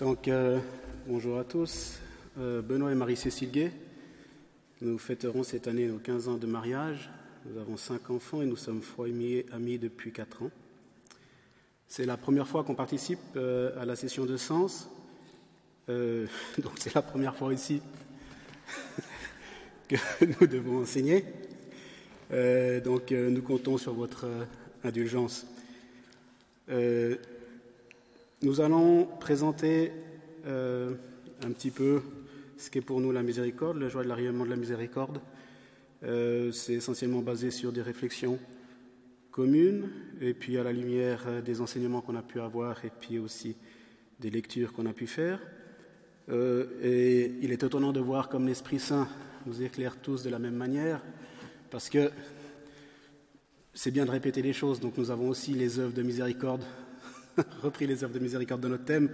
Donc, euh, bonjour à tous. Euh, Benoît et Marie-Cécile Gay. Nous fêterons cette année nos 15 ans de mariage. Nous avons cinq enfants et nous sommes foyers amis depuis quatre ans. C'est la première fois qu'on participe euh, à la session de sens. donc, c'est la première fois ici que nous devons enseigner. donc, nous comptons sur votre indulgence. Nous allons présenter euh, un petit peu ce qu'est pour nous la miséricorde, le joie de l'arrivement de la miséricorde. Euh, c'est essentiellement basé sur des réflexions communes et puis à la lumière euh, des enseignements qu'on a pu avoir et puis aussi des lectures qu'on a pu faire. et il est étonnant de voir comme l'Esprit Saint nous éclaire tous de la même manière parce que c'est bien de répéter les choses, donc nous avons aussi les œuvres de miséricorde repris les œuvres de miséricorde de notre thème.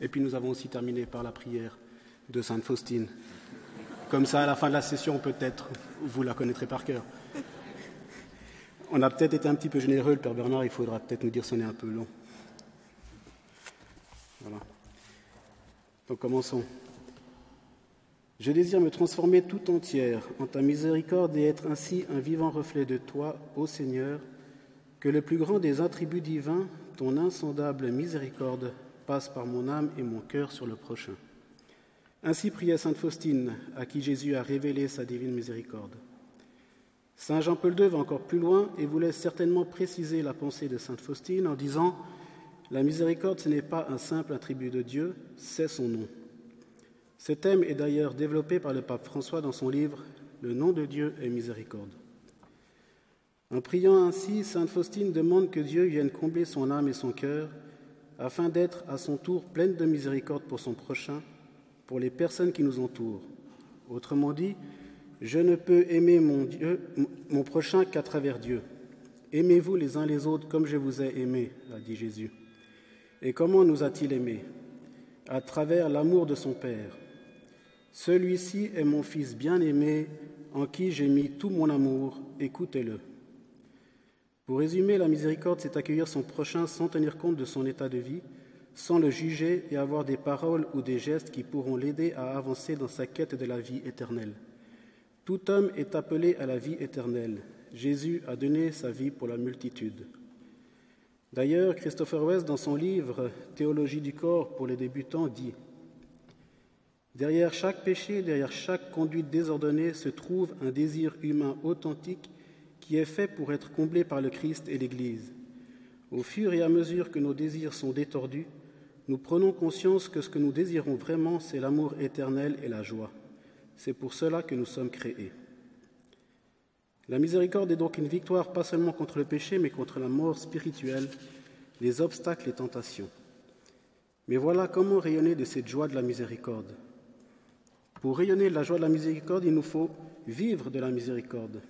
Et puis nous avons aussi terminé par la prière de Sainte Faustine. Comme ça, à la fin de la session, peut-être, vous la connaîtrez par cœur. On a peut-être été un petit peu généreux, le Père Bernard, il faudra peut-être nous dire est un peu long. Voilà. Donc commençons. Je désire me transformer tout entière en ta miséricorde et être ainsi un vivant reflet de toi, ô Seigneur, que le plus grand des attributs divins ton insondable miséricorde passe par mon âme et mon cœur sur le prochain. Ainsi priait Sainte Faustine, à qui Jésus a révélé sa divine miséricorde. Saint Jean-Paul II va encore plus loin et voulait certainement préciser la pensée de Sainte Faustine en disant La miséricorde, ce n'est pas un simple attribut de Dieu, c'est son nom. Ce thème est d'ailleurs développé par le pape François dans son livre Le nom de Dieu est miséricorde. En priant ainsi, Sainte Faustine demande que Dieu vienne combler son âme et son cœur, afin d'être à son tour pleine de miséricorde pour son prochain, pour les personnes qui nous entourent. Autrement dit, je ne peux aimer mon, Dieu, mon prochain qu'à travers Dieu. Aimez-vous les uns les autres comme je vous ai aimés, a dit Jésus. Et comment nous a-t-il aimés? À travers l'amour de son Père. Celui-ci est mon Fils bien-aimé, en qui j'ai mis tout mon amour, écoutez-le. Pour résumer, la miséricorde, c'est accueillir son prochain sans tenir compte de son état de vie, sans le juger et avoir des paroles ou des gestes qui pourront l'aider à avancer dans sa quête de la vie éternelle. Tout homme est appelé à la vie éternelle. Jésus a donné sa vie pour la multitude. D'ailleurs, Christopher West, dans son livre Théologie du corps pour les débutants, dit Derrière chaque péché, derrière chaque conduite désordonnée se trouve un désir humain authentique est fait pour être comblé par le Christ et l'Église. Au fur et à mesure que nos désirs sont détordus, nous prenons conscience que ce que nous désirons vraiment, c'est l'amour éternel et la joie. C'est pour cela que nous sommes créés. La miséricorde est donc une victoire pas seulement contre le péché, mais contre la mort spirituelle, les obstacles et tentations. Mais voilà comment rayonner de cette joie de la miséricorde. Pour rayonner de la joie de la miséricorde, il nous faut vivre de la miséricorde.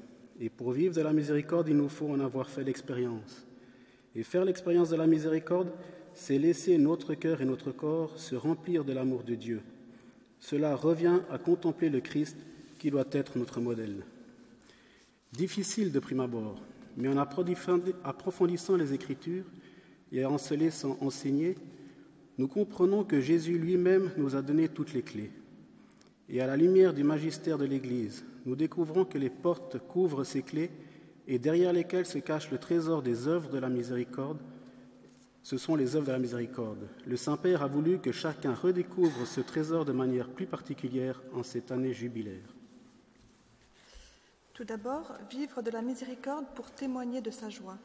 Et pour vivre de la miséricorde, il nous faut en avoir fait l'expérience. Et faire l'expérience de la miséricorde, c'est laisser notre cœur et notre corps se remplir de l'amour de Dieu. Cela revient à contempler le Christ qui doit être notre modèle. Difficile de prime abord, mais en approfondissant les Écritures et en se laissant enseigner, nous comprenons que Jésus lui-même nous a donné toutes les clés. Et à la lumière du magistère de l'Église, nous découvrons que les portes couvrent ces clés et derrière lesquelles se cache le trésor des œuvres de la miséricorde. Ce sont les œuvres de la miséricorde. Le Saint-Père a voulu que chacun redécouvre ce trésor de manière plus particulière en cette année jubilaire. Tout d'abord, vivre de la miséricorde pour témoigner de sa joie.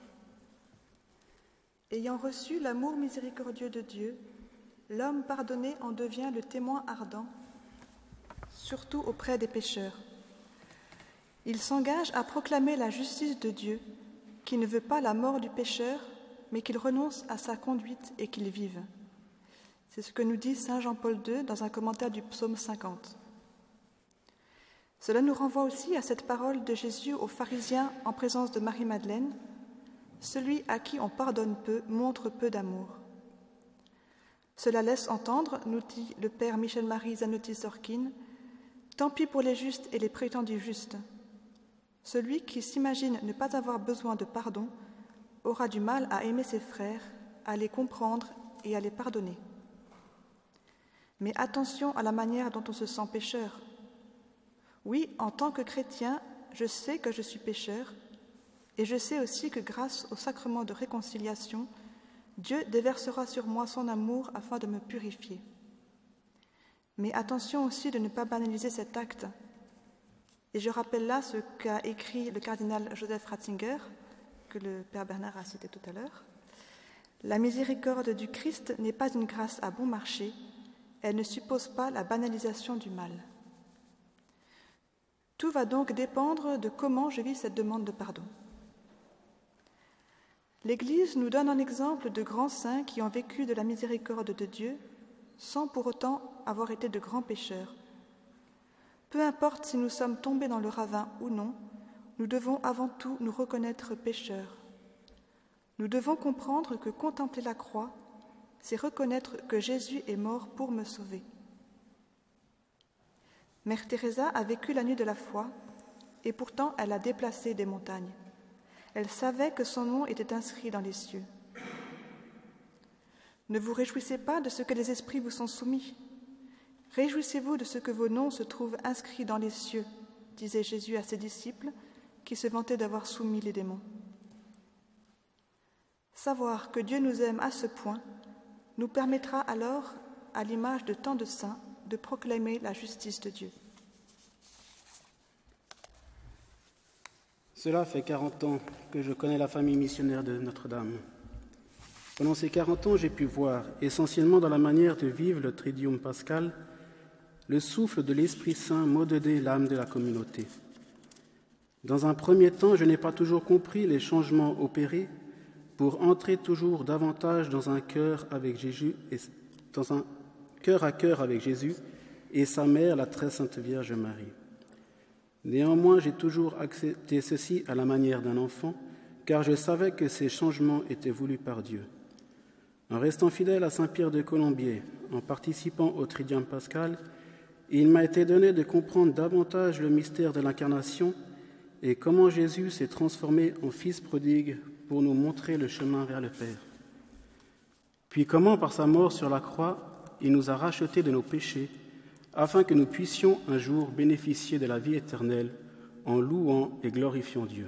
Ayant reçu l'amour miséricordieux de Dieu, l'homme pardonné en devient le témoin ardent, surtout auprès des pécheurs. Il s'engage à proclamer la justice de Dieu, qui ne veut pas la mort du pécheur, mais qu'il renonce à sa conduite et qu'il vive. C'est ce que nous dit Saint Jean-Paul II dans un commentaire du psaume 50. Cela nous renvoie aussi à cette parole de Jésus aux pharisiens en présence de Marie-Madeleine Celui à qui on pardonne peu montre peu d'amour. Cela laisse entendre, nous dit le père Michel-Marie Zanotti-Sorkin, Tant pis pour les justes et les prétendus justes. Celui qui s'imagine ne pas avoir besoin de pardon aura du mal à aimer ses frères, à les comprendre et à les pardonner. Mais attention à la manière dont on se sent pécheur. Oui, en tant que chrétien, je sais que je suis pécheur, et je sais aussi que grâce au sacrement de réconciliation, Dieu déversera sur moi son amour afin de me purifier. Mais attention aussi de ne pas banaliser cet acte. Et je rappelle là ce qu'a écrit le cardinal Joseph Ratzinger, que le Père Bernard a cité tout à l'heure. La miséricorde du Christ n'est pas une grâce à bon marché, elle ne suppose pas la banalisation du mal. Tout va donc dépendre de comment je vis cette demande de pardon. L'Église nous donne un exemple de grands saints qui ont vécu de la miséricorde de Dieu sans pour autant avoir été de grands pécheurs. Peu importe si nous sommes tombés dans le ravin ou non, nous devons avant tout nous reconnaître pécheurs. Nous devons comprendre que contempler la croix, c'est reconnaître que Jésus est mort pour me sauver. Mère Teresa a vécu la nuit de la foi et pourtant elle a déplacé des montagnes. Elle savait que son nom était inscrit dans les cieux. Ne vous réjouissez pas de ce que les esprits vous sont soumis. Réjouissez-vous de ce que vos noms se trouvent inscrits dans les cieux, disait Jésus à ses disciples qui se vantaient d'avoir soumis les démons. Savoir que Dieu nous aime à ce point nous permettra alors, à l'image de tant de saints, de proclamer la justice de Dieu. Cela fait 40 ans que je connais la famille missionnaire de Notre-Dame. Pendant ces 40 ans, j'ai pu voir, essentiellement dans la manière de vivre le Tridium pascal, le souffle de l'Esprit Saint modeler l'âme de la communauté. Dans un premier temps, je n'ai pas toujours compris les changements opérés pour entrer toujours davantage dans un cœur avec Jésus, et, dans un cœur à cœur avec Jésus et sa mère, la très sainte Vierge Marie. Néanmoins, j'ai toujours accepté ceci à la manière d'un enfant, car je savais que ces changements étaient voulus par Dieu. En restant fidèle à Saint Pierre de Colombier, en participant au Tridium pascal, il m'a été donné de comprendre davantage le mystère de l'incarnation et comment Jésus s'est transformé en Fils prodigue pour nous montrer le chemin vers le Père. Puis comment, par sa mort sur la croix, il nous a rachetés de nos péchés, afin que nous puissions un jour bénéficier de la vie éternelle en louant et glorifiant Dieu.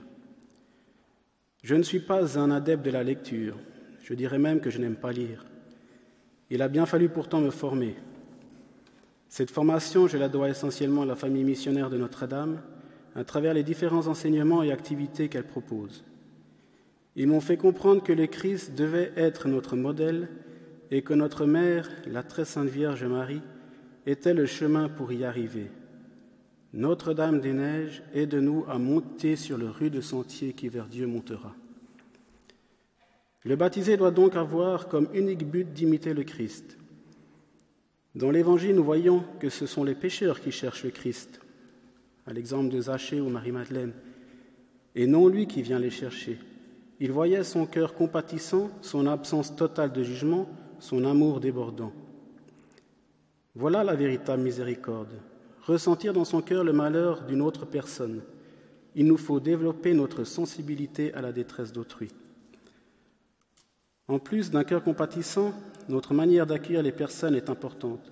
Je ne suis pas un adepte de la lecture, je dirais même que je n'aime pas lire. Il a bien fallu pourtant me former. Cette formation, je la dois essentiellement à la famille missionnaire de Notre-Dame, à travers les différents enseignements et activités qu'elle propose. Ils m'ont fait comprendre que le Christ devait être notre modèle et que notre mère, la très sainte Vierge Marie, était le chemin pour y arriver. Notre-Dame des Neiges aide-nous à monter sur le rude sentier qui vers Dieu montera. Le baptisé doit donc avoir comme unique but d'imiter le Christ. Dans l'Évangile, nous voyons que ce sont les pécheurs qui cherchent le Christ, à l'exemple de Zachée ou Marie-Madeleine, et non lui qui vient les chercher. Il voyait son cœur compatissant, son absence totale de jugement, son amour débordant. Voilà la véritable miséricorde, ressentir dans son cœur le malheur d'une autre personne. Il nous faut développer notre sensibilité à la détresse d'autrui. En plus d'un cœur compatissant, notre manière d'accueillir les personnes est importante.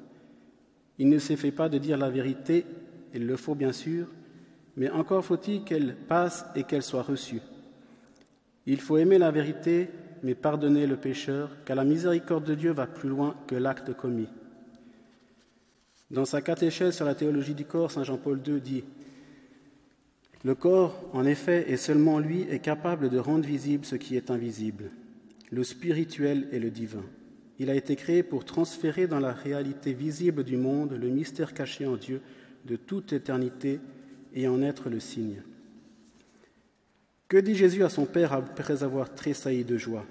Il ne suffit pas de dire la vérité, il le faut bien sûr, mais encore faut-il qu'elle passe et qu'elle soit reçue. Il faut aimer la vérité, mais pardonner le pécheur, car la miséricorde de Dieu va plus loin que l'acte commis. Dans sa catéchèse sur la théologie du corps, Saint Jean-Paul II dit Le corps, en effet, et seulement lui, est capable de rendre visible ce qui est invisible le spirituel et le divin. Il a été créé pour transférer dans la réalité visible du monde le mystère caché en Dieu de toute éternité et en être le signe. Que dit Jésus à son Père après avoir tressailli de joie?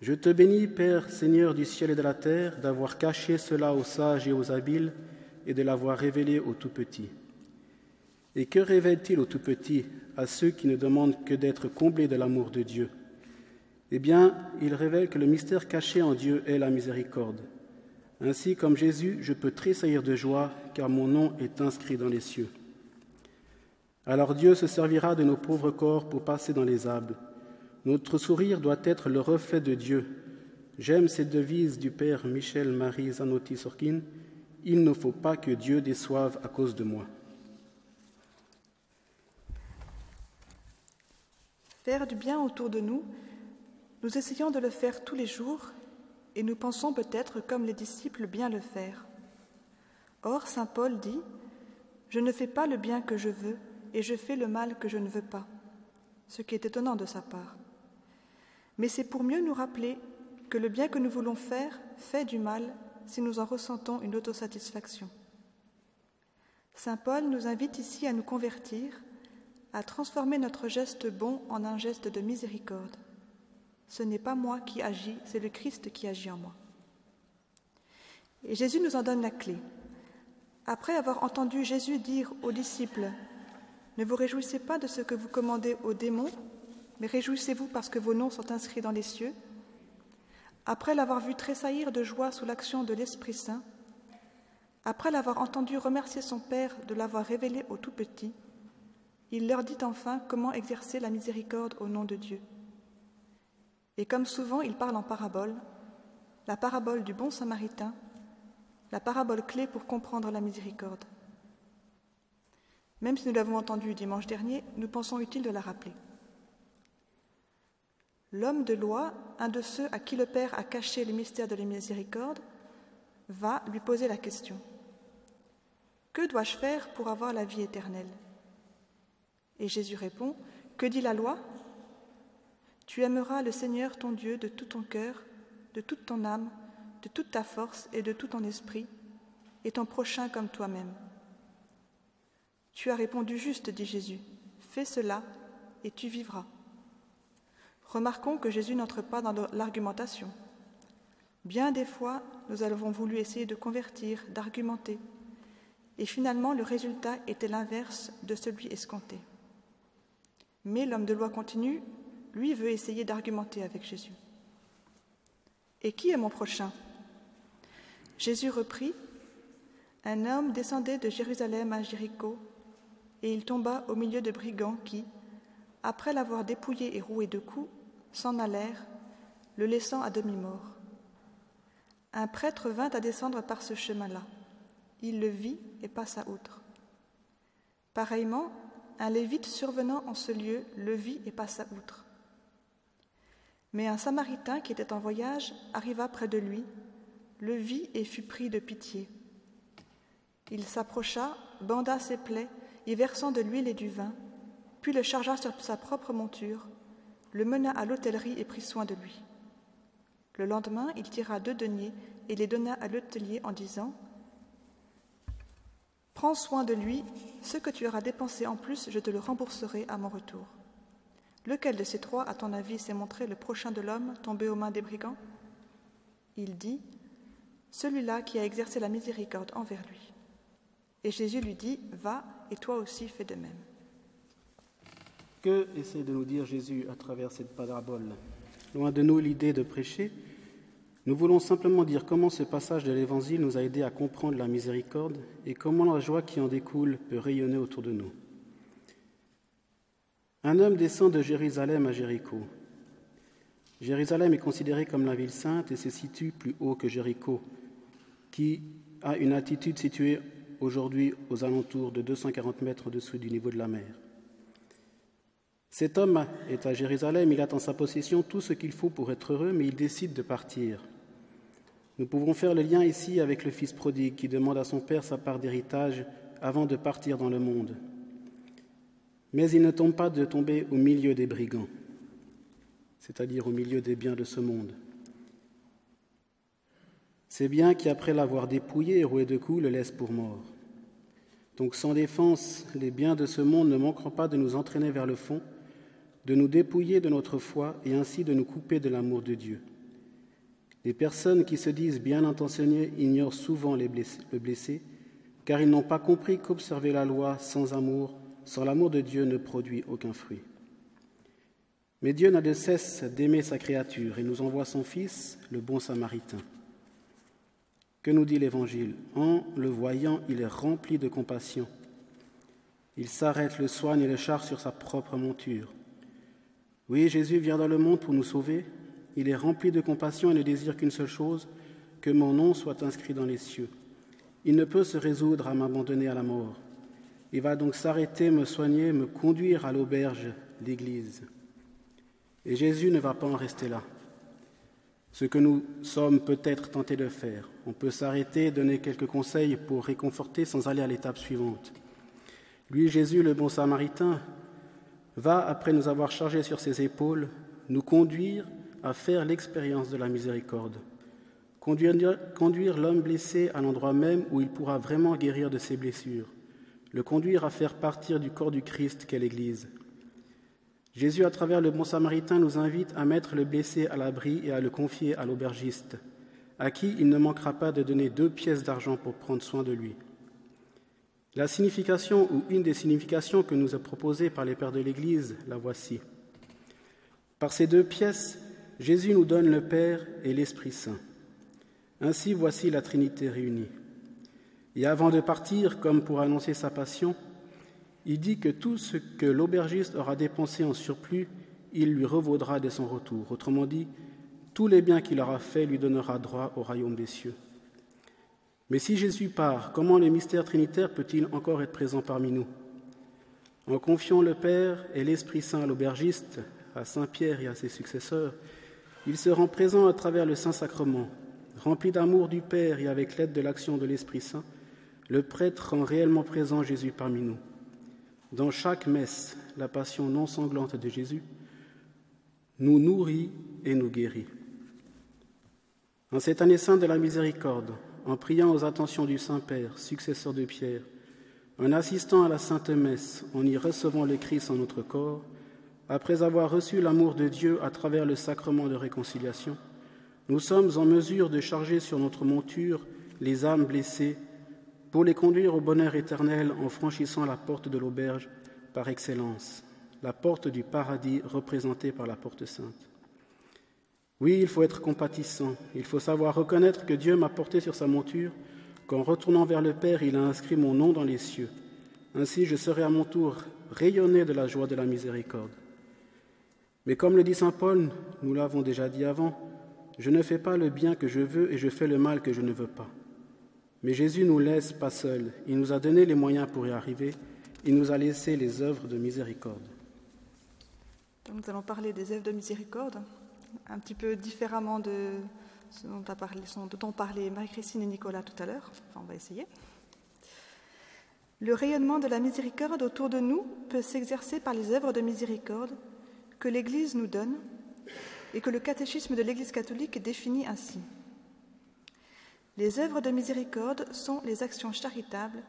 Je te bénis, Père, Seigneur du ciel et de la terre, d'avoir caché cela aux sages et aux habiles et de l'avoir révélé aux tout-petits. Et que révèle-t-il aux tout-petits, à ceux qui ne demandent que d'être comblés de l'amour de Dieu? Eh bien, il révèle que le mystère caché en Dieu est la miséricorde. Ainsi, comme Jésus, je peux tressaillir de joie, car mon nom est inscrit dans les cieux. Alors Dieu se servira de nos pauvres corps pour passer dans les âmes. Notre sourire doit être le reflet de Dieu. J'aime cette devise du père Michel-Marie Zanotti-Sorkin Il ne faut pas que Dieu déçoive à cause de moi. Faire du bien autour de nous, nous essayons de le faire tous les jours et nous pensons peut-être, comme les disciples, bien le faire. Or, Saint Paul dit Je ne fais pas le bien que je veux et je fais le mal que je ne veux pas, ce qui est étonnant de sa part. Mais c'est pour mieux nous rappeler que le bien que nous voulons faire fait du mal si nous en ressentons une autosatisfaction. Saint Paul nous invite ici à nous convertir, à transformer notre geste bon en un geste de miséricorde. Ce n'est pas moi qui agis, c'est le Christ qui agit en moi. Et Jésus nous en donne la clé. Après avoir entendu Jésus dire aux disciples Ne vous réjouissez pas de ce que vous commandez aux démons, mais réjouissez-vous parce que vos noms sont inscrits dans les cieux. Après l'avoir vu tressaillir de joie sous l'action de l'Esprit Saint, après l'avoir entendu remercier son Père de l'avoir révélé aux tout petits, il leur dit enfin comment exercer la miséricorde au nom de Dieu. Et comme souvent il parle en parabole, la parabole du bon samaritain, la parabole clé pour comprendre la miséricorde. Même si nous l'avons entendu dimanche dernier, nous pensons utile de la rappeler. L'homme de loi, un de ceux à qui le Père a caché le mystère de la miséricorde, va lui poser la question. Que dois-je faire pour avoir la vie éternelle? Et Jésus répond, Que dit la loi? Tu aimeras le Seigneur ton Dieu de tout ton cœur, de toute ton âme, de toute ta force et de tout ton esprit, et ton prochain comme toi-même. Tu as répondu juste, dit Jésus. Fais cela et tu vivras. Remarquons que Jésus n'entre pas dans l'argumentation. Bien des fois, nous avons voulu essayer de convertir, d'argumenter, et finalement le résultat était l'inverse de celui escompté. Mais l'homme de loi continue lui veut essayer d'argumenter avec Jésus. Et qui est mon prochain? Jésus reprit Un homme descendait de Jérusalem à Jéricho, et il tomba au milieu de brigands qui, après l'avoir dépouillé et roué de coups, s'en allèrent, le laissant à demi-mort. Un prêtre vint à descendre par ce chemin-là. Il le vit et passa outre. Pareillement, un lévite survenant en ce lieu le vit et passa outre. Mais un Samaritain qui était en voyage arriva près de lui, le vit et fut pris de pitié. Il s'approcha, banda ses plaies, y versant de l'huile et du vin, puis le chargea sur sa propre monture, le mena à l'hôtellerie et prit soin de lui. Le lendemain, il tira deux deniers et les donna à l'hôtelier en disant Prends soin de lui, ce que tu auras dépensé en plus, je te le rembourserai à mon retour. Lequel de ces trois, à ton avis, s'est montré le prochain de l'homme tombé aux mains des brigands? Il dit, Celui-là qui a exercé la miséricorde envers lui. Et Jésus lui dit, Va, et toi aussi fais de même. Que essaie de nous dire Jésus à travers cette parabole? Loin de nous l'idée de prêcher, nous voulons simplement dire comment ce passage de l'Évangile nous a aidé à comprendre la miséricorde et comment la joie qui en découle peut rayonner autour de nous. Un homme descend de Jérusalem à Jéricho. Jérusalem est considérée comme la ville sainte et se situe plus haut que Jéricho, qui a une altitude située aujourd'hui aux alentours de 240 mètres au-dessous du niveau de la mer. Cet homme est à Jérusalem, il a en sa possession tout ce qu'il faut pour être heureux, mais il décide de partir. Nous pouvons faire le lien ici avec le fils prodigue qui demande à son père sa part d'héritage avant de partir dans le monde. Mais il ne tombe pas de tomber au milieu des brigands, c'est-à-dire au milieu des biens de ce monde. Ces biens qui, après l'avoir dépouillé et roué de coups, le laissent pour mort. Donc sans défense, les biens de ce monde ne manqueront pas de nous entraîner vers le fond, de nous dépouiller de notre foi et ainsi de nous couper de l'amour de Dieu. Les personnes qui se disent bien intentionnées ignorent souvent le blessé, car ils n'ont pas compris qu'observer la loi sans amour sans l'amour de Dieu ne produit aucun fruit. Mais Dieu n'a de cesse d'aimer sa créature et nous envoie son Fils, le bon Samaritain. Que nous dit l'Évangile? En le voyant, il est rempli de compassion. Il s'arrête, le soigne et le charge sur sa propre monture. Oui, Jésus vient dans le monde pour nous sauver. Il est rempli de compassion et ne désire qu'une seule chose, que mon nom soit inscrit dans les cieux. Il ne peut se résoudre à m'abandonner à la mort. Il va donc s'arrêter, me soigner, me conduire à l'auberge, l'Église. Et Jésus ne va pas en rester là. Ce que nous sommes peut-être tentés de faire. On peut s'arrêter, donner quelques conseils pour réconforter sans aller à l'étape suivante. Lui, Jésus, le bon samaritain, va, après nous avoir chargés sur ses épaules, nous conduire à faire l'expérience de la miséricorde. Conduire, conduire l'homme blessé à l'endroit même où il pourra vraiment guérir de ses blessures. Le conduire à faire partir du corps du Christ qu'est l'Église. Jésus, à travers le bon samaritain, nous invite à mettre le blessé à l'abri et à le confier à l'aubergiste, à qui il ne manquera pas de donner deux pièces d'argent pour prendre soin de lui. La signification ou une des significations que nous a proposées par les pères de l'Église, la voici. Par ces deux pièces, Jésus nous donne le Père et l'Esprit Saint. Ainsi voici la Trinité réunie. Et avant de partir, comme pour annoncer sa passion, il dit que tout ce que l'aubergiste aura dépensé en surplus, il lui revaudra de son retour. Autrement dit, tous les biens qu'il aura faits lui donnera droit au royaume des cieux. Mais si Jésus part, comment le mystère trinitaire peut-il encore être présent parmi nous? En confiant le Père et l'Esprit Saint à l'aubergiste, à Saint Pierre et à ses successeurs, il se rend présent à travers le Saint-Sacrement. Rempli d'amour du Père et avec l'aide de l'action de l'Esprit Saint, le prêtre rend réellement présent Jésus parmi nous. Dans chaque messe, la passion non sanglante de Jésus nous nourrit et nous guérit. En cette année sainte de la miséricorde, en priant aux attentions du Saint-Père, successeur de Pierre, en assistant à la Sainte Messe, en y recevant le Christ en notre corps, après avoir reçu l'amour de Dieu à travers le sacrement de réconciliation, nous sommes en mesure de charger sur notre monture les âmes blessées pour les conduire au bonheur éternel en franchissant la porte de l'auberge par excellence, la porte du paradis représentée par la porte sainte. Oui, il faut être compatissant, il faut savoir reconnaître que Dieu m'a porté sur sa monture, qu'en retournant vers le Père, il a inscrit mon nom dans les cieux. Ainsi, je serai à mon tour rayonné de la joie de la miséricorde. Mais comme le dit Saint Paul, nous l'avons déjà dit avant, je ne fais pas le bien que je veux et je fais le mal que je ne veux pas. Mais Jésus nous laisse pas seuls. Il nous a donné les moyens pour y arriver. Il nous a laissé les œuvres de miséricorde. Nous allons parler des œuvres de miséricorde, un petit peu différemment de ce dont, a parlé, dont ont parlé Marie-Christine et Nicolas tout à l'heure. Enfin, on va essayer. Le rayonnement de la miséricorde autour de nous peut s'exercer par les œuvres de miséricorde que l'Église nous donne et que le catéchisme de l'Église catholique définit ainsi. Les œuvres de miséricorde sont les actions charitables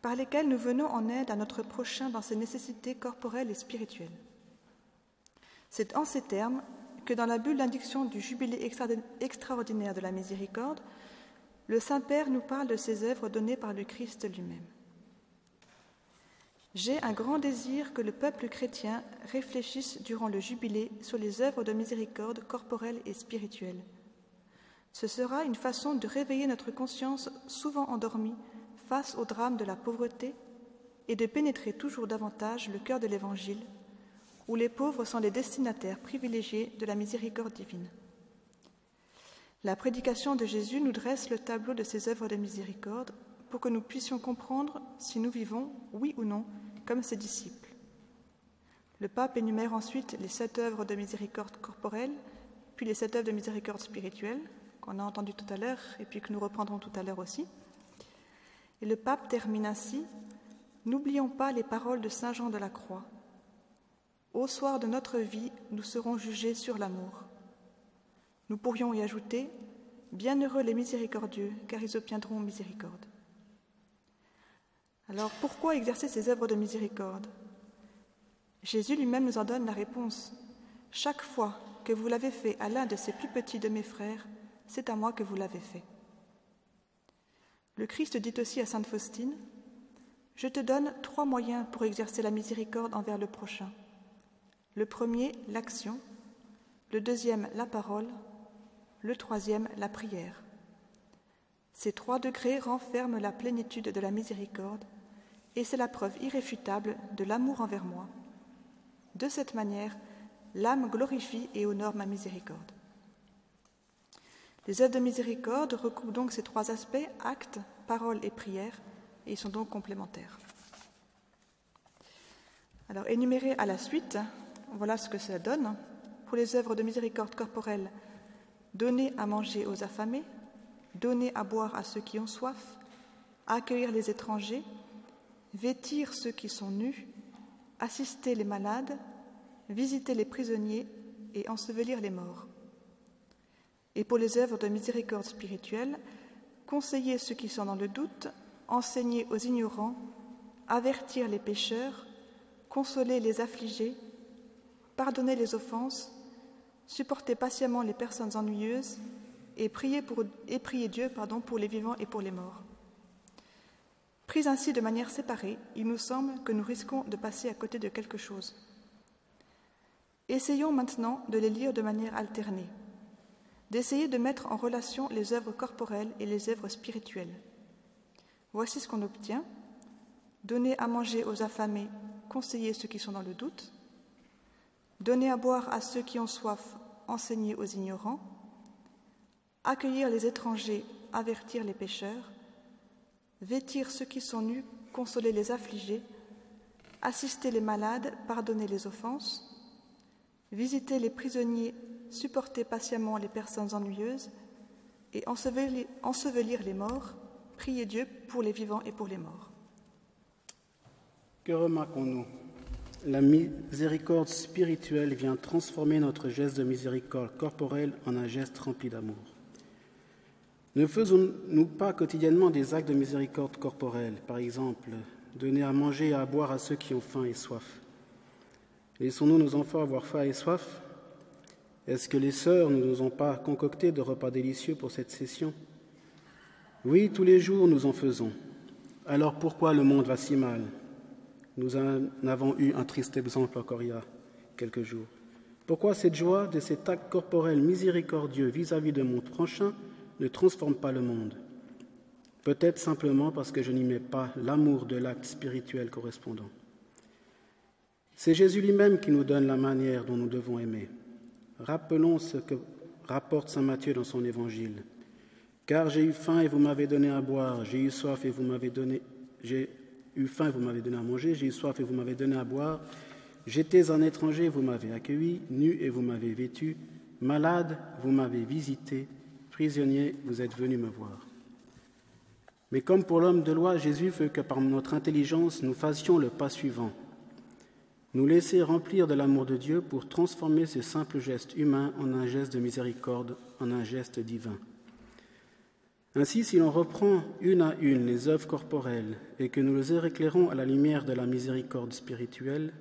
par lesquelles nous venons en aide à notre prochain dans ses nécessités corporelles et spirituelles. C'est en ces termes que dans la bulle d'indiction du jubilé extraordinaire de la miséricorde, le Saint-Père nous parle de ces œuvres données par le Christ lui-même. J'ai un grand désir que le peuple chrétien réfléchisse durant le jubilé sur les œuvres de miséricorde corporelle et spirituelle ce sera une façon de réveiller notre conscience souvent endormie face au drame de la pauvreté et de pénétrer toujours davantage le cœur de l'Évangile, où les pauvres sont les destinataires privilégiés de la miséricorde divine. La prédication de Jésus nous dresse le tableau de ses œuvres de miséricorde pour que nous puissions comprendre si nous vivons, oui ou non, comme ses disciples. Le pape énumère ensuite les sept œuvres de miséricorde corporelle, puis les sept œuvres de miséricorde spirituelle, qu'on a entendu tout à l'heure et puis que nous reprendrons tout à l'heure aussi. Et le pape termine ainsi N'oublions pas les paroles de Saint Jean de la Croix. Au soir de notre vie, nous serons jugés sur l'amour. Nous pourrions y ajouter Bienheureux les miséricordieux, car ils obtiendront miséricorde. Alors pourquoi exercer ces œuvres de miséricorde? Jésus lui-même nous en donne la réponse. Chaque fois que vous l'avez fait à l'un de ces plus petits de mes frères, c'est à moi que vous l'avez fait. Le Christ dit aussi à Sainte Faustine, Je te donne trois moyens pour exercer la miséricorde envers le prochain. Le premier, l'action, le deuxième, la parole, le troisième, la prière. Ces trois degrés renferment la plénitude de la miséricorde et c'est la preuve irréfutable de l'amour envers moi. De cette manière, l'âme glorifie et honore ma miséricorde. Les œuvres de miséricorde recoupent donc ces trois aspects, actes, parole et prière, et ils sont donc complémentaires. Alors, énumérés à la suite, voilà ce que cela donne. Pour les œuvres de miséricorde corporelle, donner à manger aux affamés, donner à boire à ceux qui ont soif, accueillir les étrangers, vêtir ceux qui sont nus, assister les malades, visiter les prisonniers et ensevelir les morts. Et pour les œuvres de miséricorde spirituelle, conseiller ceux qui sont dans le doute, enseigner aux ignorants, avertir les pécheurs, consoler les affligés, pardonner les offenses, supporter patiemment les personnes ennuyeuses et prier, Dieu pour les vivants et pour les morts. Pris ainsi de manière séparée, il nous semble que nous risquons de passer à côté de quelque chose. Essayons maintenant de les lire de manière alternée, d'essayer de mettre en relation les œuvres corporelles et les œuvres spirituelles. Voici ce qu'on obtient. Donner à manger aux affamés, conseiller ceux qui sont dans le doute. Donner à boire à ceux qui ont soif, enseigner aux ignorants. Accueillir les étrangers, avertir les pécheurs. Vêtir ceux qui sont nus, consoler les affligés. Assister les malades, pardonner les offenses visiter les prisonniers, supporter patiemment les personnes ennuyeuses et ensevelir, les morts, prier Dieu pour les vivants et pour les morts. Que remarquons-nous? La miséricorde spirituelle vient transformer notre geste de miséricorde corporelle en un geste rempli d'amour. Ne faisons-nous pas quotidiennement des actes de miséricorde corporelle, par exemple, donner à manger et à boire à ceux qui ont faim et soif? Laissons-nous nos enfants avoir faim et soif? Est-ce que les sœurs ne nous ont pas concocté de repas délicieux pour cette session? Oui, tous les jours nous en faisons. Alors pourquoi le monde va si mal? Nous en avons eu un triste exemple encore il y a quelques jours. Pourquoi cette joie de cet acte corporel miséricordieux vis-à-vis de mon prochain ne transforme pas le monde? Peut-être simplement parce que je n'y mets pas l'amour de l'acte spirituel correspondant. C'est Jésus lui-même qui nous donne la manière dont nous devons aimer. Rappelons ce que rapporte Saint Matthieu dans son évangile. Car j'ai eu faim et vous m'avez donné à boire, j'ai eu soif et vous m'avez donné j'ai eu faim et vous m'avez donné à manger, j'ai eu soif et vous m'avez donné à boire, j'étais un étranger, vous m'avez accueilli, nu et vous m'avez vêtu, malade, vous m'avez visité, prisonnier, vous êtes venu me voir. Mais comme pour l'homme de loi, Jésus veut que par notre intelligence nous fassions le pas suivant nous laisser remplir de l'amour de Dieu pour transformer ce simple geste humain en un geste de miséricorde, en un geste divin. Ainsi, si l'on reprend une à une les œuvres corporelles et que nous les éclairons à la lumière de la miséricorde spirituelle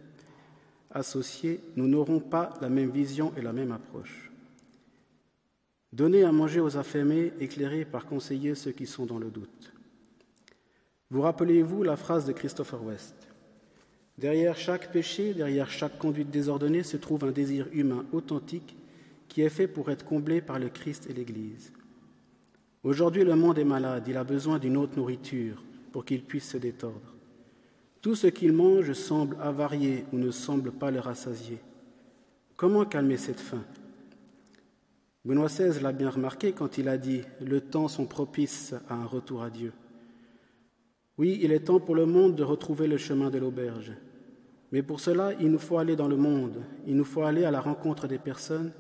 associée, nous n'aurons pas la même vision et la même approche. Donner à manger aux affamés, éclairer par conseiller ceux qui sont dans le doute. Vous rappelez-vous la phrase de Christopher West? Derrière chaque péché, derrière chaque conduite désordonnée se trouve un désir humain authentique qui est fait pour être comblé par le Christ et l'Église. Aujourd'hui, le monde est malade, il a besoin d'une autre nourriture pour qu'il puisse se détordre. Tout ce qu'il mange semble avarié ou ne semble pas le rassasier. Comment calmer cette faim? Benoît XVI l'a bien remarqué quand il a dit Le temps sont propices à un retour à Dieu. Oui, il est temps pour le monde de retrouver le chemin de l'auberge. Mais pour cela, il nous faut aller dans le monde, il nous faut aller à la rencontre des personnes,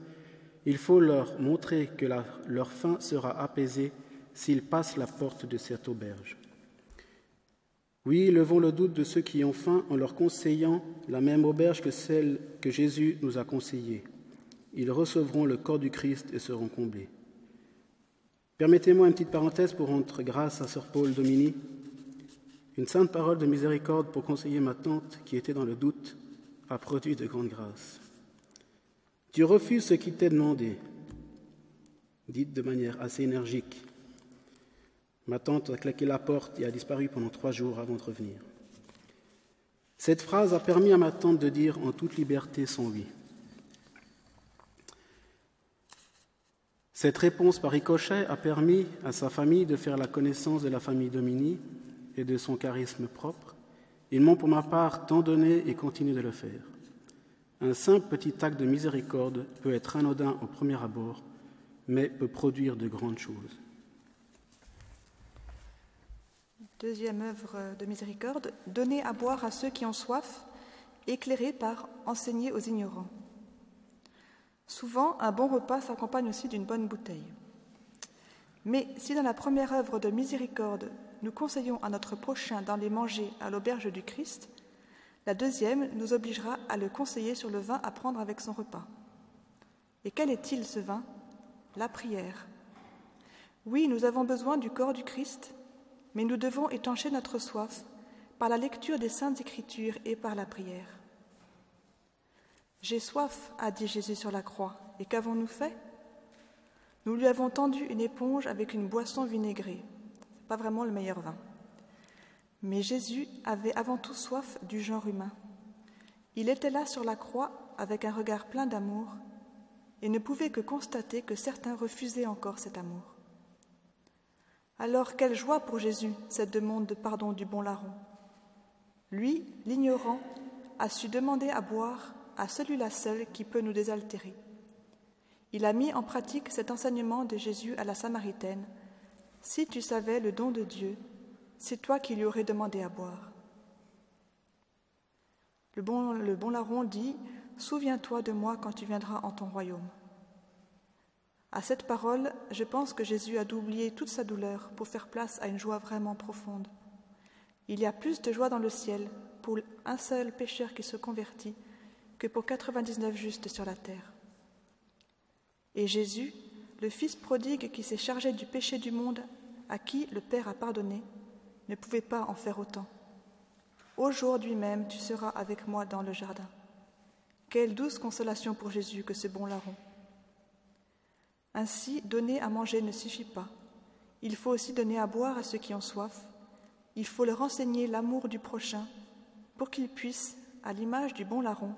il faut leur montrer que leur faim sera apaisée s'ils passent la porte de cette auberge. Oui, levons le doute de ceux qui ont faim en leur conseillant la même auberge que celle que Jésus nous a conseillée. Ils recevront le corps du Christ et seront comblés. Permettez-moi une petite parenthèse pour rendre grâce à Sœur Paul Domini une sainte parole de miséricorde pour conseiller ma tante qui était dans le doute a produit de grandes grâces. Tu refuses ce qui t'est demandé, dite de manière assez énergique. Ma tante a claqué la porte et a disparu pendant trois jours avant de revenir. Cette phrase a permis à ma tante de dire en toute liberté son oui. Cette réponse par ricochet a permis à sa famille de faire la connaissance de la famille Domini et de son charisme propre, ils m'ont pour ma part tant donné et continué de le faire. Un simple petit acte de miséricorde peut être anodin au premier abord, mais peut produire de grandes choses. Deuxième œuvre de miséricorde, donner à boire à ceux qui ont soif, éclairé par enseigner aux ignorants. Souvent, un bon repas s'accompagne aussi d'une bonne bouteille. Mais si dans la première œuvre de miséricorde, nous conseillons à notre prochain d'aller manger à l'auberge du Christ, la deuxième nous obligera à le conseiller sur le vin à prendre avec son repas. Et quel est-il ce vin? La prière. Oui, nous avons besoin du corps du Christ, mais nous devons étancher notre soif par la lecture des saintes écritures et par la prière. J'ai soif, a dit Jésus sur la croix, et qu'avons-nous fait? Nous lui avons tendu une éponge avec une boisson vinaigrée. Pas vraiment le meilleur vin. Mais Jésus avait avant tout soif du genre humain. Il était là sur la croix avec un regard plein d'amour et ne pouvait que constater que certains refusaient encore cet amour. Alors quelle joie pour Jésus, cette demande de pardon du bon larron. Lui, l'ignorant, a su demander à boire à celui-là seul qui peut nous désaltérer. Il a mis en pratique cet enseignement de Jésus à la Samaritaine. Si tu savais le don de Dieu, c'est toi qui lui aurais demandé à boire. Le bon, larron dit Souviens-toi de moi quand tu viendras en ton royaume. À cette parole, je pense que Jésus a d'oublier toute sa douleur pour faire place à une joie vraiment profonde. Il y a plus de joie dans le ciel pour un seul pécheur qui se convertit que pour 99 justes sur la terre. Et Jésus, le Fils prodigue qui s'est chargé du péché du monde, à qui le Père a pardonné, ne pouvait pas en faire autant. Aujourd'hui même, tu seras avec moi dans le jardin. Quelle douce consolation pour Jésus que ce bon larron. Ainsi, donner à manger ne suffit pas. Il faut aussi donner à boire à ceux qui ont soif. Il faut leur enseigner l'amour du prochain pour qu'ils puissent, à l'image du bon larron,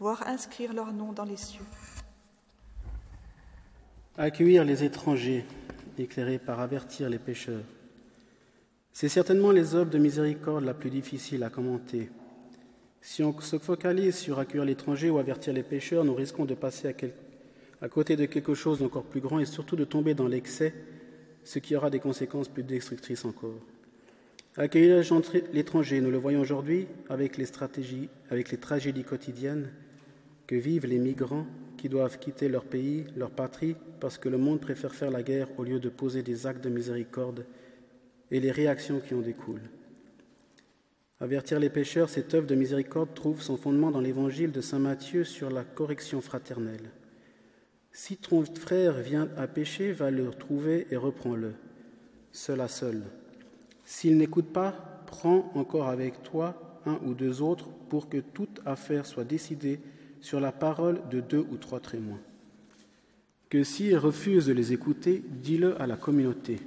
voir inscrire leur nom dans les cieux. Accueillir les étrangers, éclairés par avertir les pécheurs. C'est certainement les œuvres de miséricorde la plus difficile à commenter. Si on se focalise sur accueillir l'étranger ou avertir les pécheurs, nous risquons de passer à côté de quelque chose d'encore plus grand et surtout de tomber dans l'excès, ce qui aura des conséquences plus destructrices encore. Accueillir l'étranger, nous le voyons aujourd'hui avec les stratégies, avec les tragédies quotidiennes que vivent les migrants qui doivent quitter leur pays, leur patrie, parce que le monde préfère faire la guerre au lieu de poser des actes de miséricorde et les réactions qui en découlent. Avertir les pécheurs, cette œuvre de miséricorde trouve son fondement dans l'évangile de Saint Matthieu sur la correction fraternelle. Si ton frère vient à pécher, va le trouver et reprends-le, seul à seul. S'il n'écoute pas, prends encore avec toi un ou deux autres pour que toute affaire soit décidée sur la parole de deux ou trois témoins. Que s'il refuse de les écouter, dis-le à la communauté.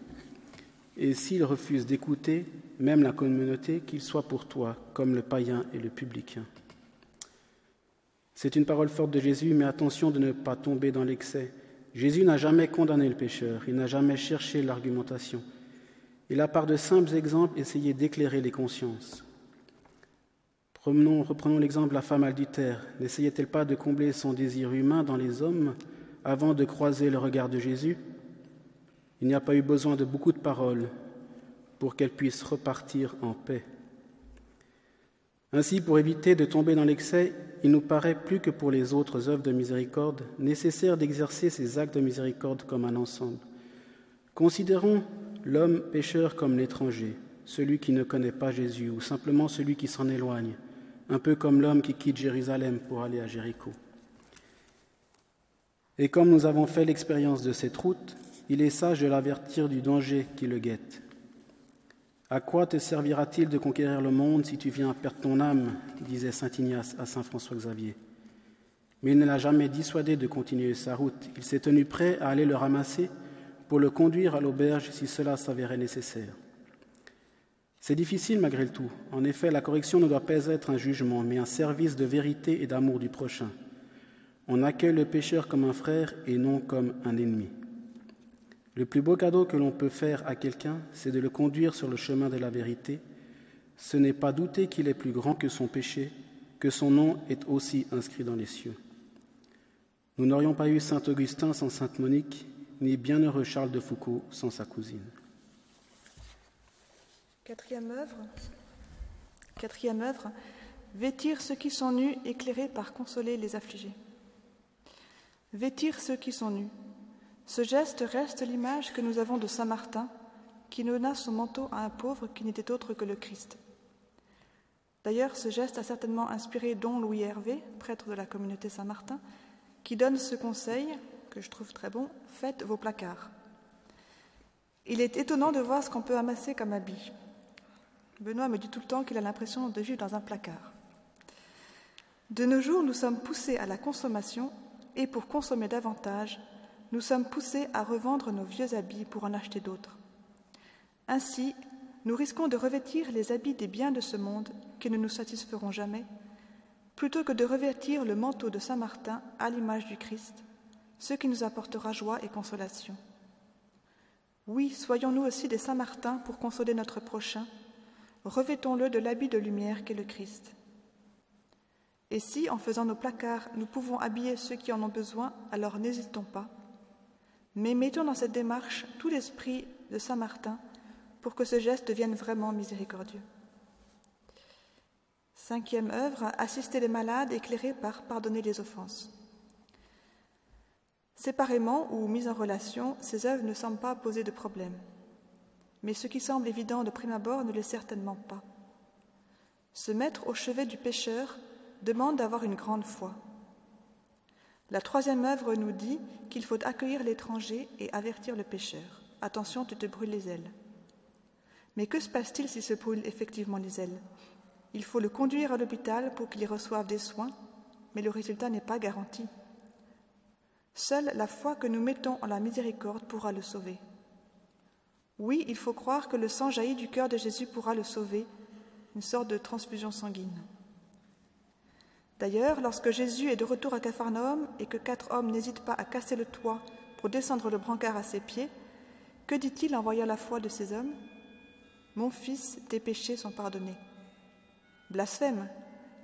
Et s'il refuse d'écouter, même la communauté, qu'il soit pour toi comme le païen et le publicain. C'est une parole forte de Jésus, mais attention de ne pas tomber dans l'excès. Jésus n'a jamais condamné le pécheur, il n'a jamais cherché l'argumentation. Il a par de simples exemples essayé d'éclairer les consciences. Reprenons l'exemple de la femme adultère. N'essayait-elle pas de combler son désir humain dans les hommes avant de croiser le regard de Jésus? Il n'y a pas eu besoin de beaucoup de paroles pour qu'elle puisse repartir en paix. Ainsi, pour éviter de tomber dans l'excès, il nous paraît plus que pour les autres œuvres de miséricorde nécessaire d'exercer ces actes de miséricorde comme un ensemble. Considérons l'homme pécheur comme l'étranger, celui qui ne connaît pas Jésus ou simplement celui qui s'en éloigne, un peu comme l'homme qui quitte Jérusalem pour aller à Jéricho. Et comme nous avons fait l'expérience de cette route, il est sage de l'avertir du danger qui le guette. À quoi te servira-t-il de conquérir le monde si tu viens à perdre ton âme disait saint Ignace à saint François Xavier. Mais il ne l'a jamais dissuadé de continuer sa route. Il s'est tenu prêt à aller le ramasser pour le conduire à l'auberge si cela s'avérait nécessaire. C'est difficile malgré tout. En effet, la correction ne doit pas être un jugement, mais un service de vérité et d'amour du prochain. On accueille le pécheur comme un frère et non comme un ennemi. Le plus beau cadeau que l'on peut faire à quelqu'un, c'est de le conduire sur le chemin de la vérité. Ce n'est pas douter qu'il est plus grand que son péché, que son nom est aussi inscrit dans les cieux. Nous n'aurions pas eu Saint Augustin sans Sainte Monique, ni bienheureux Charles de Foucault sans sa cousine. Quatrième œuvre. Quatrième œuvre. Vêtir ceux qui sont nus, éclairés par consoler les affligés. Vêtir ceux qui sont nus. Ce geste reste l'image que nous avons de Saint Martin, qui donna son manteau à un pauvre qui n'était autre que le Christ. D'ailleurs, ce geste a certainement inspiré Don Louis Hervé, prêtre de la communauté Saint-Martin, qui donne ce conseil, que je trouve très bon, faites vos placards. Il est étonnant de voir ce qu'on peut amasser comme habit. Benoît me dit tout le temps qu'il a l'impression de vivre dans un placard. De nos jours, nous sommes poussés à la consommation et pour consommer davantage, nous sommes poussés à revendre nos vieux habits pour en acheter d'autres. Ainsi, nous risquons de revêtir les habits des biens de ce monde qui ne nous satisferont jamais, plutôt que de revêtir le manteau de Saint Martin à l'image du Christ, ce qui nous apportera joie et consolation. Oui, soyons-nous aussi des Saint Martin pour consoler notre prochain, revêtons-le de l'habit de lumière qu'est le Christ. Et si, en faisant nos placards, nous pouvons habiller ceux qui en ont besoin, alors n'hésitons pas mais mettons dans cette démarche tout l'esprit de Saint Martin pour que ce geste devienne vraiment miséricordieux. Cinquième œuvre, assister les malades éclairés par pardonner les offenses. Séparément ou mises en relation, ces œuvres ne semblent pas poser de problème. Mais ce qui semble évident de prime abord ne l'est certainement pas. Se mettre au chevet du pécheur demande d'avoir une grande foi. La troisième œuvre nous dit qu'il faut accueillir l'étranger et avertir le pécheur. Attention, tu te brûles les ailes. Mais que se passe-t-il s'il se brûle effectivement les ailes? Il faut le conduire à l'hôpital pour qu'il y reçoive des soins, mais le résultat n'est pas garanti. Seule la foi que nous mettons en la miséricorde pourra le sauver. Oui, il faut croire que le sang jaillit du cœur de Jésus pourra le sauver, une sorte de transfusion sanguine. D'ailleurs, lorsque Jésus est de retour à Capharnaüm et que quatre hommes n'hésitent pas à casser le toit pour descendre le brancard à ses pieds, que dit-il en voyant la foi de ces hommes? Mon fils, tes péchés sont pardonnés. Blasphème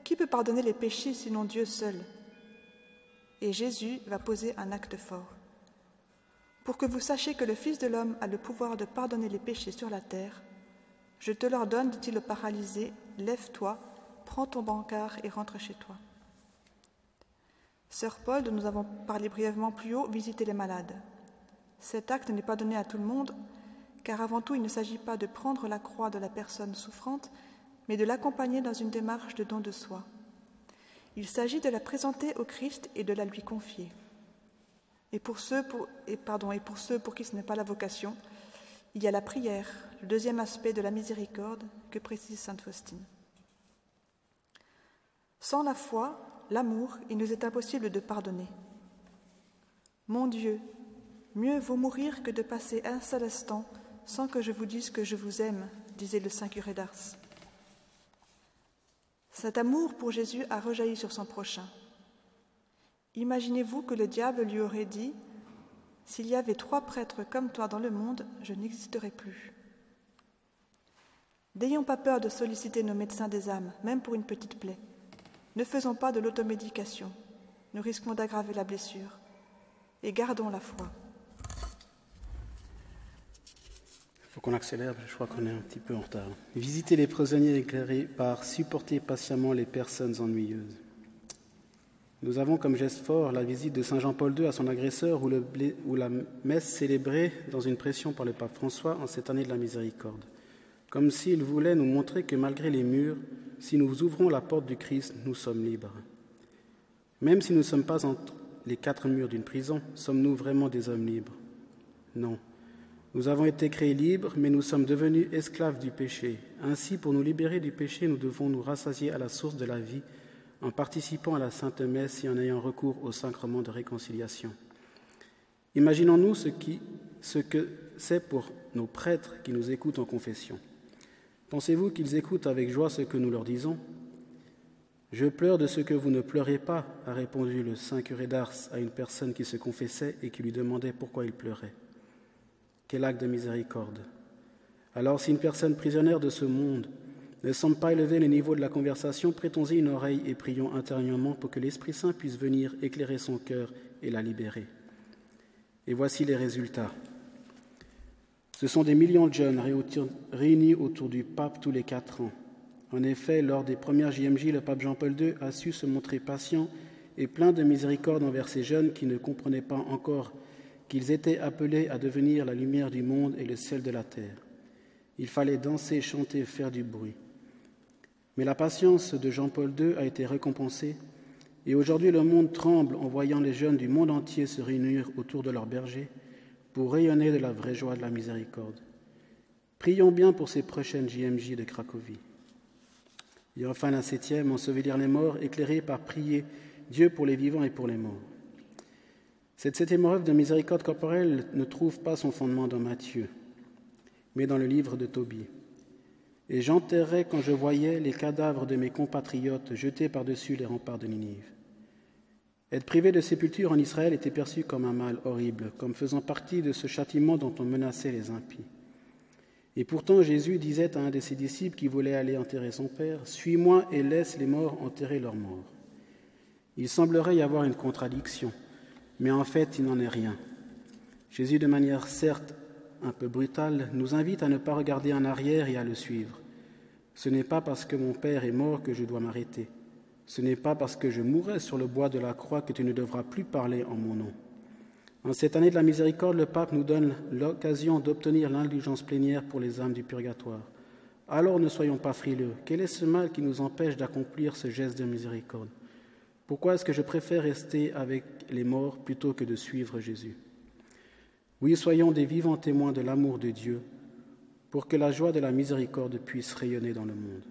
Qui peut pardonner les péchés sinon Dieu seul? Et Jésus va poser un acte fort. Pour que vous sachiez que le Fils de l'homme a le pouvoir de pardonner les péchés sur la terre, je te l'ordonne, dit-il au paralysé, lève-toi, prends ton brancard et rentre chez toi. Sœur Paul, dont nous avons parlé brièvement plus haut, visiter les malades. Cet acte n'est pas donné à tout le monde, car avant tout, il ne s'agit pas de prendre la croix de la personne souffrante, mais de l'accompagner dans une démarche de don de soi. Il s'agit de la présenter au Christ et de la lui confier. Et pour ceux pour, qui ce n'est pas la vocation, il y a la prière, le deuxième aspect de la miséricorde que précise sainte Faustine. Sans la foi, l'amour, il nous est impossible de pardonner. Mon Dieu, mieux vaut mourir que de passer un seul instant sans que je vous dise que je vous aime, disait le saint curé d'Ars. Cet amour pour Jésus a rejailli sur son prochain. Imaginez-vous que le diable lui aurait dit S'il y avait trois prêtres comme toi dans le monde, je n'existerais plus. N'ayons pas peur de solliciter nos médecins des âmes, même pour une petite plaie. Ne faisons pas de l'automédication, nous risquons d'aggraver la blessure. Et gardons la foi. Il faut qu'on accélère, je crois qu'on est un petit peu en retard. Visiter les prisonniers éclairés par supporter patiemment les personnes ennuyeuses. Nous avons comme geste fort la visite de Saint Jean-Paul II à son agresseur ou, la messe célébrée dans une pression par le pape François en cette année de la miséricorde. Comme s'il voulait nous montrer que malgré les murs, si nous ouvrons la porte du Christ, nous sommes libres. Même si nous ne sommes pas entre les quatre murs d'une prison, sommes-nous vraiment des hommes libres? Non. Nous avons été créés libres, mais nous sommes devenus esclaves du péché. Ainsi, pour nous libérer du péché, nous devons nous rassasier à la source de la vie en participant à la Sainte Messe et en ayant recours au sacrement de réconciliation. Imaginons-nous ce, que c'est pour nos prêtres qui nous écoutent en confession. Pensez-vous qu'ils écoutent avec joie ce que nous leur disons? Je pleure de ce que vous ne pleurez pas, a répondu le saint curé d'Ars à une personne qui se confessait et qui lui demandait pourquoi il pleurait. Quel acte de miséricorde Alors si une personne prisonnière de ce monde ne semble pas élever le niveau de la conversation, prêtons-y une oreille et prions intérieurement pour que l'Esprit Saint puisse venir éclairer son cœur et la libérer. Et voici les résultats. Ce sont des millions de jeunes réunis autour du pape tous les quatre ans. En effet, lors des premières JMJ, le pape Jean-Paul II a su se montrer patient et plein de miséricorde envers ces jeunes qui ne comprenaient pas encore qu'ils étaient appelés à devenir la lumière du monde et le sel de la terre. Il fallait danser, chanter, faire du bruit. Mais la patience de Jean-Paul II a été récompensée, et aujourd'hui le monde tremble en voyant les jeunes du monde entier se réunir autour de leur berger pour rayonner de la vraie joie de la miséricorde. Prions bien pour ces prochaines JMJ de Cracovie. Et enfin la septième, ensevelir les morts, éclairée par prier Dieu pour les vivants et pour les morts. Cette septième œuvre de miséricorde corporelle ne trouve pas son fondement dans Matthieu, mais dans le livre de Tobie. Et j'enterrais quand je voyais les cadavres de mes compatriotes jetés par-dessus les remparts de Ninive. Être privé de sépulture en Israël était perçu comme un mal horrible, comme faisant partie de ce châtiment dont on menaçait les impies. Et pourtant Jésus disait à un de ses disciples qui voulait aller enterrer son Père, Suis-moi et laisse les morts enterrer leurs morts. Il semblerait y avoir une contradiction, mais en fait il n'en est rien. Jésus, de manière certes un peu brutale, nous invite à ne pas regarder en arrière et à le suivre. Ce n'est pas parce que mon Père est mort que je dois m'arrêter. Ce n'est pas parce que je mourrai sur le bois de la croix que tu ne devras plus parler en mon nom. En cette année de la miséricorde, le pape nous donne l'occasion d'obtenir l'indulgence plénière pour les âmes du purgatoire. Alors ne soyons pas frileux. Quel est ce mal qui nous empêche d'accomplir ce geste de miséricorde? Pourquoi est-ce que je préfère rester avec les morts plutôt que de suivre Jésus? Oui, soyons des vivants témoins de l'amour de Dieu pour que la joie de la miséricorde puisse rayonner dans le monde.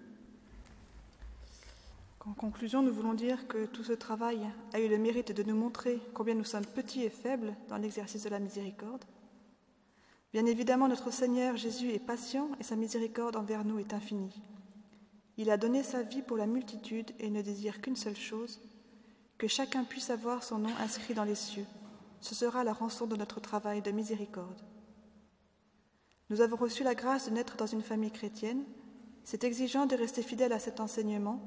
En conclusion, nous voulons dire que tout ce travail a eu le mérite de nous montrer combien nous sommes petits et faibles dans l'exercice de la miséricorde. Bien évidemment, notre Seigneur Jésus est patient et sa miséricorde envers nous est infinie. Il a donné sa vie pour la multitude et ne désire qu'une seule chose, que chacun puisse avoir son nom inscrit dans les cieux. Ce sera la rançon de notre travail de miséricorde. Nous avons reçu la grâce de naître dans une famille chrétienne. C'est exigeant de rester fidèle à cet enseignement,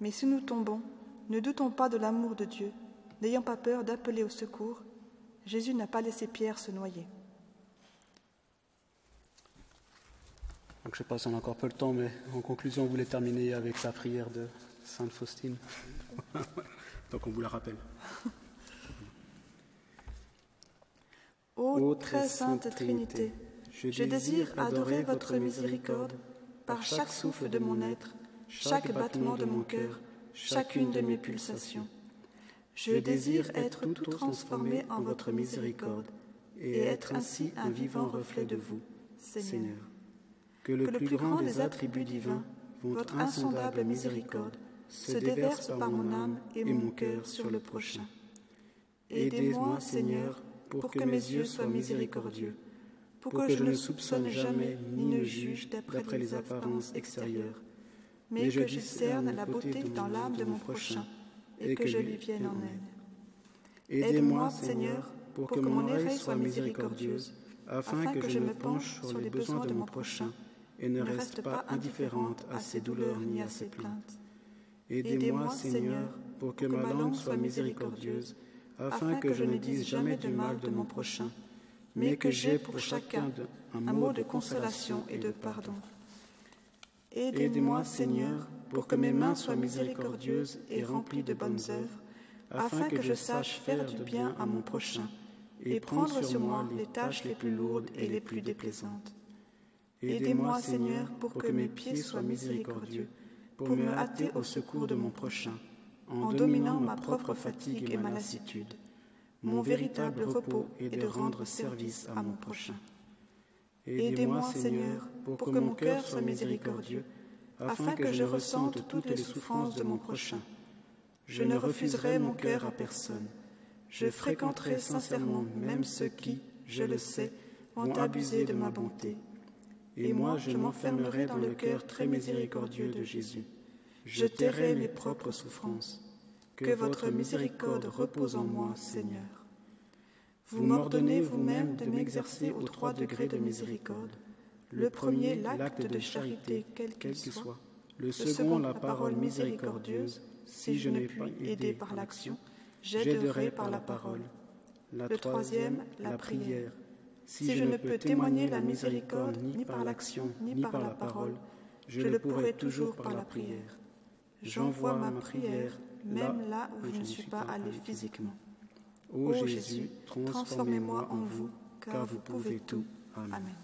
mais si nous tombons, ne doutons pas de l'amour de Dieu, n'ayant pas peur d'appeler au secours. Jésus n'a pas laissé Pierre se noyer. je ne sais pas si on a encore peu de temps, mais en conclusion, on voulait terminer avec sa prière de Sainte Faustine? Donc on vous la rappelle. Ô très sainte Trinité, je désire adorer votre miséricorde par chaque souffle de mon être, chaque battement de mon cœur, chacune de mes pulsations. Je désire être tout transformé en votre miséricorde et être ainsi un vivant reflet de vous, Seigneur. Que le plus grand des attributs divins, votre insondable miséricorde, se déverse par mon âme et mon cœur sur le prochain. Aidez-moi, Seigneur, pour que mes yeux soient miséricordieux, pour que je ne soupçonne jamais ni ne juge d'après les apparences extérieures, mais que je discerne la beauté dans l'âme de mon prochain et que je lui vienne en aide. Aidez-moi, Seigneur, pour que mon oreille soit miséricordieuse, afin que je me penche sur les besoins de mon prochain et ne reste pas indifférente à ses douleurs ni à ses plaintes. Aidez-moi, Seigneur, pour que ma langue soit miséricordieuse, afin que je ne dise jamais du mal de mon prochain, mais que j'ai pour chacun un mot de consolation et de pardon. Aidez-moi, Seigneur, pour que mes mains soient miséricordieuses et remplies de bonnes œuvres, afin que je sache faire du bien à mon prochain et prendre sur moi les tâches les plus lourdes et les plus déplaisantes. Aidez-moi, Seigneur, pour que mes pieds soient miséricordieux pour me hâter au secours de mon prochain, en dominant ma propre fatigue et ma lassitude. Mon véritable repos est de rendre service à mon prochain. Aidez-moi, Seigneur, pour que mon cœur soit miséricordieux, afin que je ressente toutes les souffrances de mon prochain. Je ne refuserai mon cœur à personne. Je fréquenterai sincèrement même ceux qui, je le sais, ont abusé de ma bonté et moi je m'enfermerai dans le cœur très miséricordieux de Jésus. Je tairai mes propres souffrances. Que votre miséricorde repose en moi, Seigneur. Vous m'ordonnez vous-même de m'exercer aux trois degrés de miséricorde. Le premier, l'acte de charité, quel qu'il soit. Le second, la parole miséricordieuse. Si je n'ai pu aider par l'action, j'aiderai par la parole. Le troisième, la prière. Si je ne peux témoigner la miséricorde ni par l'action, ni par la parole, je le pourrai toujours par la prière. J'envoie ma prière même là où je ne suis pas allé physiquement. Ô Jésus, transformez-moi en vous, car vous pouvez tout. Amen.